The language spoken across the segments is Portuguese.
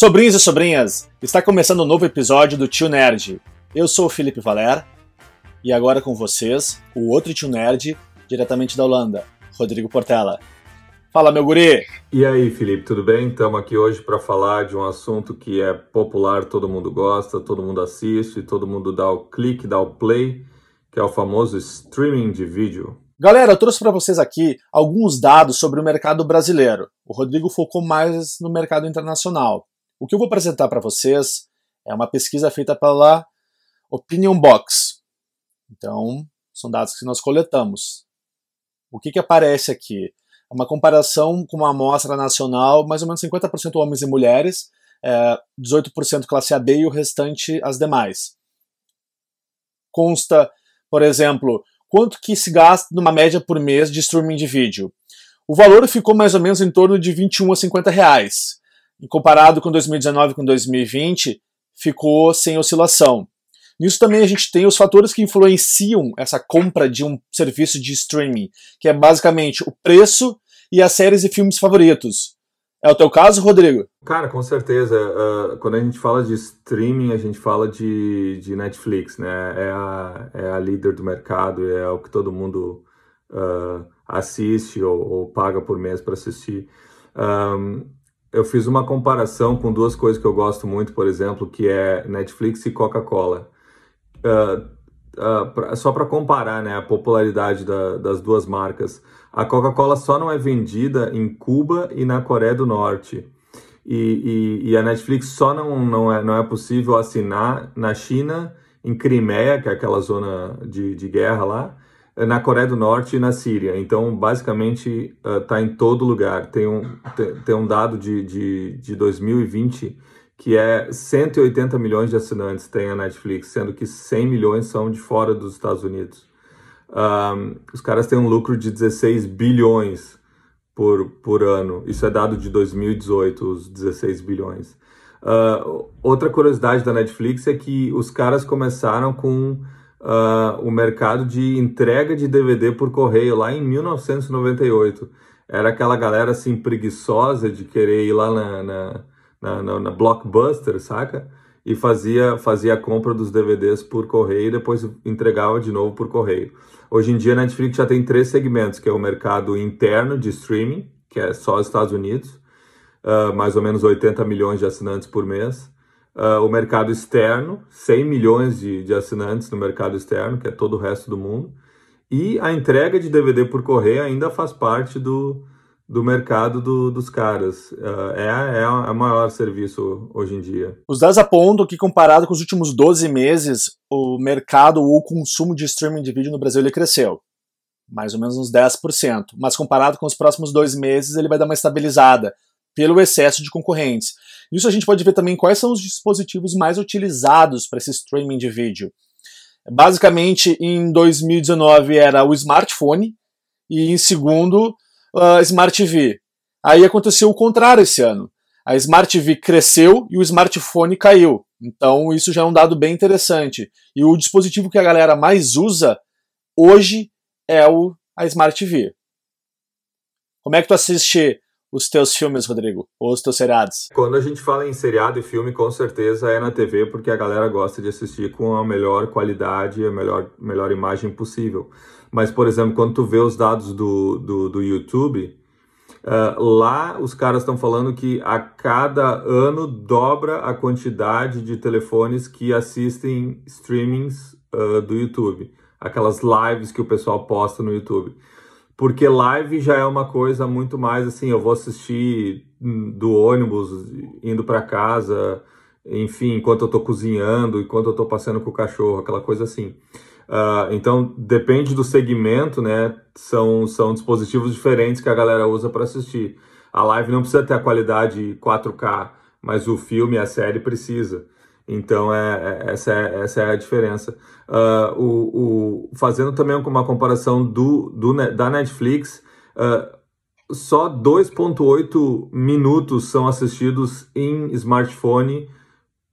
Sobrinhos e sobrinhas, está começando um novo episódio do Tio Nerd. Eu sou o Felipe Valer e agora com vocês, o outro Tio Nerd, diretamente da Holanda, Rodrigo Portela. Fala, meu guri! E aí, Felipe, tudo bem? Estamos aqui hoje para falar de um assunto que é popular, todo mundo gosta, todo mundo assiste, todo mundo dá o clique, dá o play, que é o famoso streaming de vídeo. Galera, eu trouxe para vocês aqui alguns dados sobre o mercado brasileiro. O Rodrigo focou mais no mercado internacional. O que eu vou apresentar para vocês é uma pesquisa feita pela Opinion Box. Então, são dados que nós coletamos. O que, que aparece aqui? É uma comparação com uma amostra nacional, mais ou menos 50% homens e mulheres, é, 18% classe AB e o restante as demais. Consta, por exemplo, quanto que se gasta numa média por mês de streaming de vídeo. O valor ficou mais ou menos em torno de 21 a 50 reais. Comparado com 2019 com 2020, ficou sem oscilação. Nisso também a gente tem os fatores que influenciam essa compra de um serviço de streaming, que é basicamente o preço e as séries e filmes favoritos. É o teu caso, Rodrigo? Cara, com certeza. Uh, quando a gente fala de streaming, a gente fala de, de Netflix, né? É a, é a líder do mercado, é o que todo mundo uh, assiste ou, ou, paga por mês para assistir. Um, eu fiz uma comparação com duas coisas que eu gosto muito, por exemplo, que é Netflix e Coca-Cola. Uh, uh, só para comparar né, a popularidade da, das duas marcas, a Coca-Cola só não é vendida em Cuba e na Coreia do Norte. E, e, e, a Netflix só não, não, é, não é possível assinar na China, em Crimeia, que é aquela zona de, de guerra lá, na Coreia do Norte e na Síria. Então, basicamente, está uh, em todo lugar. Tem um, tem um dado de, de, de 2020 que é 180 milhões de assinantes tem a Netflix, sendo que 100 milhões são de fora dos Estados Unidos. Um, os caras têm um lucro de 16 bilhões por, por ano. Isso é dado de 2018, os 16 bilhões. Uh, outra curiosidade da Netflix é que os caras começaram com uh, o mercado de entrega de DVD por correio lá em 1998. Era aquela galera assim preguiçosa de querer ir lá na, na na, na, na, Blockbuster, saca? E fazia, fazia a compra dos DVDs por correio e depois entregava de novo por correio. Hoje em dia a Netflix já tem três segmentos, que é o mercado interno de streaming, que é só os Estados Unidos, uh, mais ou menos 80 milhões de assinantes por mês. Uh, o mercado externo, 100 milhões de, de assinantes no mercado externo, que é todo o resto do mundo. E a entrega de DVD por correio ainda faz parte do, do mercado do, dos caras. Uh, é, é o maior serviço hoje em dia. Os dados apontam que, comparado com os últimos 12 meses, o mercado ou o consumo de streaming de vídeo no Brasil ele cresceu. Mais ou menos uns 10%. Mas comparado com os próximos dois meses, ele vai dar uma estabilizada pelo excesso de concorrentes. Isso a gente pode ver também quais são os dispositivos mais utilizados para esse streaming de vídeo. Basicamente, em 2019 era o smartphone, e em segundo, uh, Smart TV. Aí aconteceu o contrário esse ano. A Smart TV cresceu e o smartphone caiu. Então isso já é um dado bem interessante. E o dispositivo que a galera mais usa hoje é o a Smart TV. Como é que tu assiste os teus filmes, Rodrigo? Ou os teus seriados? Quando a gente fala em seriado e filme, com certeza é na TV, porque a galera gosta de assistir com a melhor qualidade, a melhor, melhor imagem possível. Mas, por exemplo, quando tu vê os dados do, do, do YouTube, uh, lá os caras estão falando que a cada ano dobra a quantidade de telefones que assistem streamings uh, do YouTube. Aquelas lives que o pessoal posta no YouTube. Porque live já é uma coisa muito mais assim, eu vou assistir do ônibus, indo para casa, enfim, enquanto eu tô cozinhando, enquanto eu tô passeando com o cachorro, aquela coisa assim. Uh, então, depende do segmento, né? São, são dispositivos diferentes que a galera usa para assistir. A live não precisa ter a qualidade 4K, mas o filme, a série precisa. Então, é, é essa, é, essa é a diferença. Uh, o, o, fazendo também uma comparação do, do, da Netflix, uh, só 2,8 minutos são assistidos em smartphone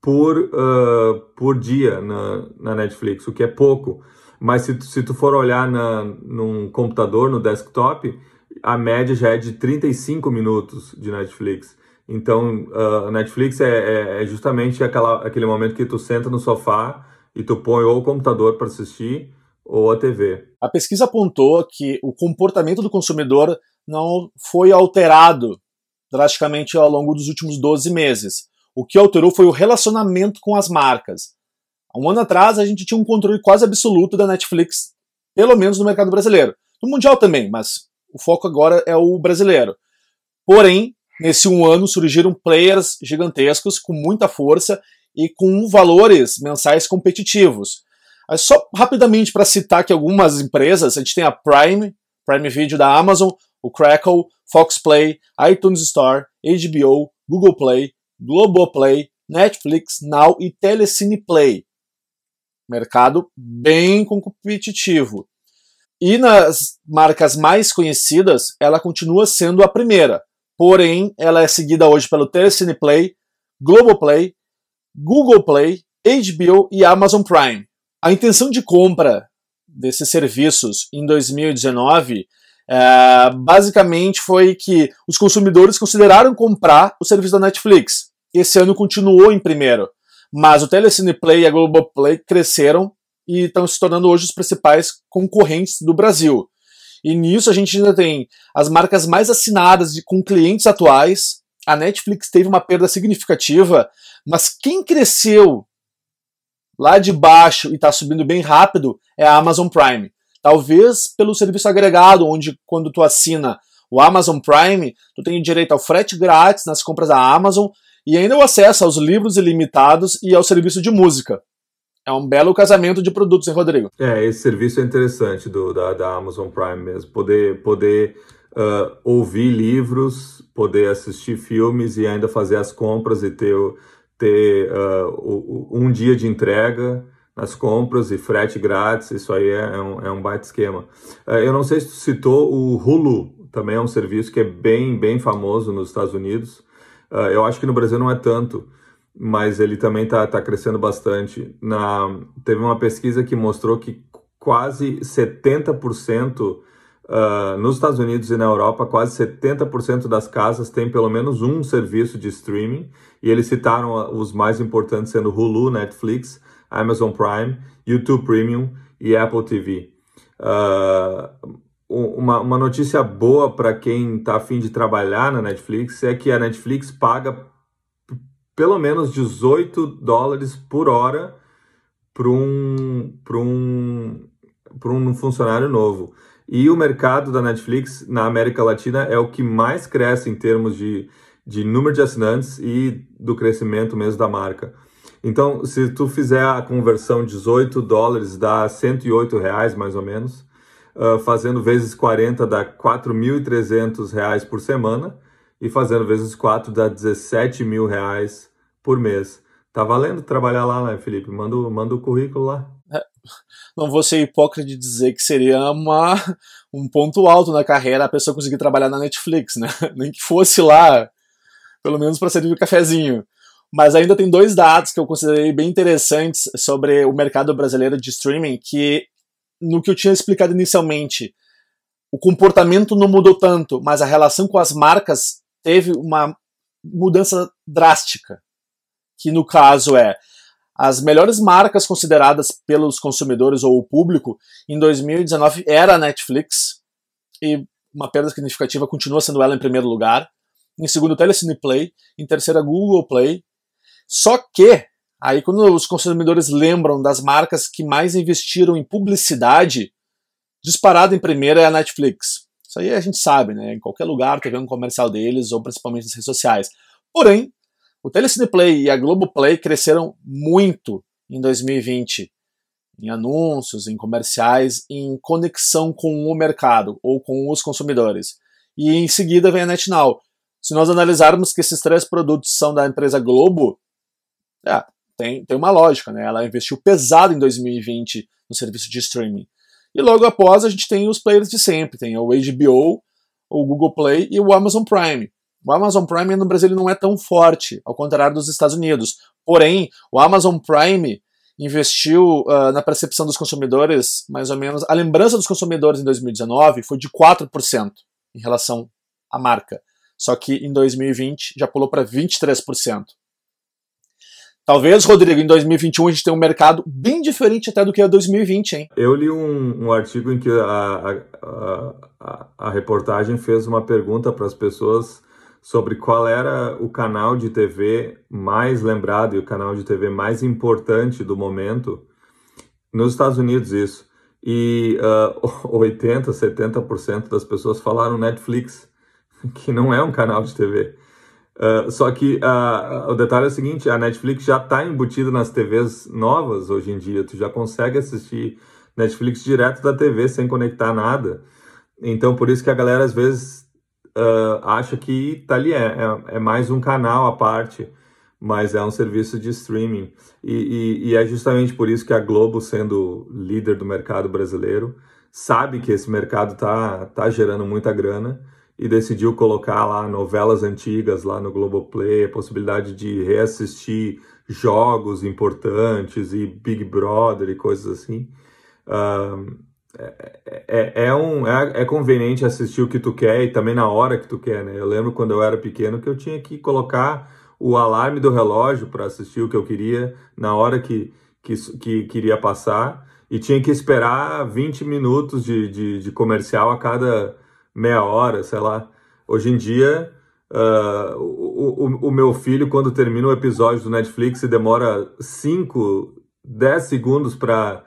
por, uh, por dia na, na Netflix, o que é pouco. Mas se, se tu for olhar na, num computador, no desktop, a média já é de 35 minutos de Netflix. Então, a Netflix é, é, é, justamente aquela, aquele momento que tu senta no sofá e tu põe ou o computador para assistir ou a TV. A pesquisa apontou que o comportamento do consumidor não foi alterado drasticamente ao longo dos últimos 12 meses. O que alterou foi o relacionamento com as marcas. Um ano atrás, a gente tinha um controle quase absoluto da Netflix, pelo menos no mercado brasileiro. No mundial também, mas o foco agora é o brasileiro. Porém, nesse um ano surgiram players gigantescos com muita força e com valores mensais competitivos. Só rapidamente para citar que algumas empresas, a gente tem a Prime, Prime Video da Amazon, o Crackle, Fox Play, iTunes Store, HBO, Google Play, Globoplay, Netflix, Now e Telecine Play. Mercado bem competitivo. E nas marcas mais conhecidas, ela continua sendo a primeira. Porém, ela é seguida hoje pelo Telecine Play, Globoplay, Google Play, HBO e Amazon Prime. A intenção de compra desses serviços em 2019 é, basicamente foi que os consumidores consideraram comprar o serviço da Netflix. Esse ano continuou em primeiro, mas o Telecine Play e a Globoplay cresceram e estão se tornando hoje os principais concorrentes do Brasil. E nisso a gente ainda tem as marcas mais assinadas de, com clientes atuais. A Netflix teve uma perda significativa, mas quem cresceu lá de baixo e está subindo bem rápido é a Amazon Prime. Talvez pelo serviço agregado, onde quando tu assina o Amazon Prime, tu tem direito ao frete grátis nas compras da Amazon e ainda o acesso aos livros ilimitados e ao serviço de música. É um belo casamento de produtos, hein, Rodrigo? É, esse serviço é interessante do, da, da Amazon Prime mesmo. Poder, poder uh, ouvir livros, poder assistir filmes e ainda fazer as compras e ter ter uh, um dia de entrega nas compras e frete grátis, isso aí é, é, um, é um baita esquema. Uh, eu não sei se tu citou o Hulu, também é um serviço que é bem, bem famoso nos Estados Unidos. Eu acho que no Brasil não é tanto, mas ele também está tá crescendo bastante. Na, teve uma pesquisa que mostrou que quase 70% Uh, nos Estados Unidos e na Europa, quase 70% das casas têm pelo menos um serviço de streaming, e eles citaram os mais importantes sendo Hulu, Netflix, Amazon Prime, YouTube Premium e Apple TV. Uh, uma, uma notícia boa para quem está afim de trabalhar na Netflix é que a Netflix paga pelo menos 18 dólares por hora para um, um, um funcionário novo. E o mercado da Netflix na América Latina é o que mais cresce em termos de, de número de assinantes e do crescimento mesmo da marca. Então, se tu fizer a conversão 18 dólares dá 108 reais mais ou menos, uh, fazendo vezes 40 dá 4.300 reais por semana e fazendo vezes 4 dá 17 mil reais por mês. Tá valendo trabalhar lá, né, Felipe? Manda, manda o currículo lá. É, não vou ser hipócrita de dizer que seria uma, um ponto alto na carreira a pessoa conseguir trabalhar na Netflix, né? Nem que fosse lá, pelo menos para servir o um cafezinho. Mas ainda tem dois dados que eu considerei bem interessantes sobre o mercado brasileiro de streaming, que no que eu tinha explicado inicialmente, o comportamento não mudou tanto, mas a relação com as marcas teve uma mudança drástica. Que no caso é as melhores marcas consideradas pelos consumidores ou o público em 2019 era a Netflix, e uma perda significativa continua sendo ela em primeiro lugar. Em segundo, Telecine Play. Em terceiro, Google Play. Só que, aí quando os consumidores lembram das marcas que mais investiram em publicidade, disparado em primeiro é a Netflix. Isso aí a gente sabe, né? Em qualquer lugar teve um comercial deles, ou principalmente nas redes sociais. Porém, o Telecine Play e a Globoplay cresceram muito em 2020 em anúncios, em comerciais, em conexão com o mercado ou com os consumidores. E em seguida vem a NetNow. Se nós analisarmos que esses três produtos são da empresa Globo, é, tem, tem uma lógica, né? Ela investiu pesado em 2020 no serviço de streaming. E logo após a gente tem os players de sempre, tem o HBO, o Google Play e o Amazon Prime. O Amazon Prime no Brasil não é tão forte, ao contrário dos Estados Unidos. Porém, o Amazon Prime investiu uh, na percepção dos consumidores, mais ou menos, a lembrança dos consumidores em 2019 foi de 4% em relação à marca. só que em 2020 já pulou para 23%. Talvez, Rodrigo, em 2021 a gente tenha um mercado bem diferente até do que é 2020, hein? Eu li um, um artigo em que a, a, a, a reportagem fez uma pergunta para as pessoas sobre qual era o canal de TV mais lembrado e o canal de TV mais importante do momento nos Estados Unidos isso. E uh, 80, 70% das pessoas falaram Netflix, que não é um canal de TV. Uh, só que uh, o detalhe é o seguinte, a Netflix já está embutida nas TVs novas hoje em dia. Tu já consegue assistir Netflix direto da TV sem conectar nada. Então por isso que a galera às vezes uh, acha que tá ali é, é, é, mais um canal à parte, mas é um serviço de streaming. E, e, e é justamente por isso que a Globo, sendo líder do mercado brasileiro, sabe que esse mercado tá, tá gerando muita grana e decidiu colocar lá novelas antigas lá no Globoplay, a possibilidade de reassistir jogos importantes e Big Brother e coisas assim. Uh, é, é, é, um, é, é, conveniente assistir o que tu quer e também na hora que tu quer, né? Eu lembro quando eu era pequeno que eu tinha que colocar o alarme do relógio para assistir o que eu queria na hora que, que, que queria passar e tinha que esperar 20 minutos de, de, de comercial a cada meia hora, sei lá. Hoje em dia, uh, o, o, o meu filho, quando termina o episódio do Netflix e demora 5, 10 segundos para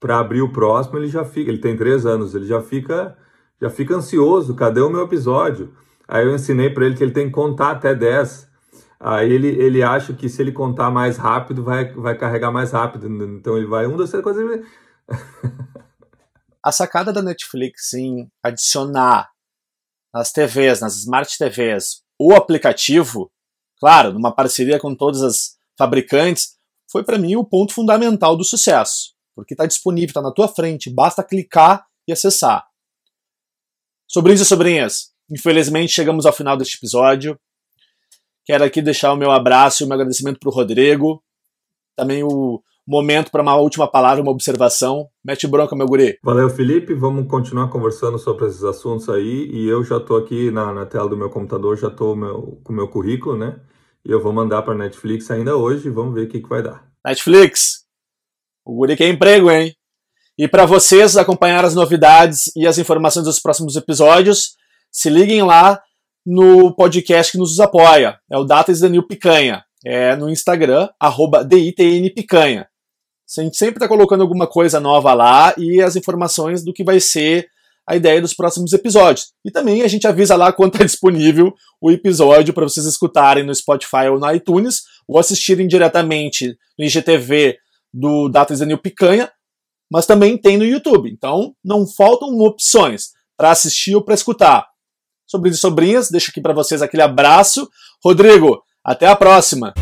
para abrir o próximo, ele já fica, ele tem três anos, ele já fica, já fica ansioso, cadê o meu episódio? Aí eu ensinei para ele que ele tem que contar até 10. Aí ele, ele acha que se ele contar mais rápido, vai, vai carregar mais rápido. Então ele vai, um, dois, três, quatro... A sacada da Netflix em adicionar nas TVs, nas Smart TVs, o aplicativo, claro, numa parceria com todas as fabricantes, foi para mim o ponto fundamental do sucesso porque está disponível, está na tua frente, basta clicar e acessar. Sobrinhos e sobrinhas, infelizmente chegamos ao final deste episódio. Quero aqui deixar o meu abraço e o meu agradecimento para o Rodrigo. Também o momento para uma última palavra, uma observação. Mete bronca, meu guri. Valeu, Felipe. Vamos continuar conversando sobre esses assuntos aí. E eu já estou aqui na, na, tela do meu computador, já estou com o meu currículo, né? E eu vou mandar para Netflix ainda hoje. Vamos ver o que, que vai dar. Netflix, o guri quer emprego, hein? E para vocês acompanhar as novidades e as informações dos próximos episódios, se liguem lá no podcast que nos apoia. É o Datas Danil Picanha. É no Instagram, arroba DITNPicanha. A gente sempre está colocando alguma coisa nova lá e as informações do que vai ser a ideia dos próximos episódios. E também a gente avisa lá quando está disponível o episódio para vocês escutarem no Spotify ou no iTunes ou assistirem diretamente no IGTV do Data Zenil Picanha, mas também tem no YouTube. Então não faltam opções para assistir ou para escutar. Sobrinhos e sobrinhas, deixo aqui para vocês aquele abraço. Rodrigo, até a próxima!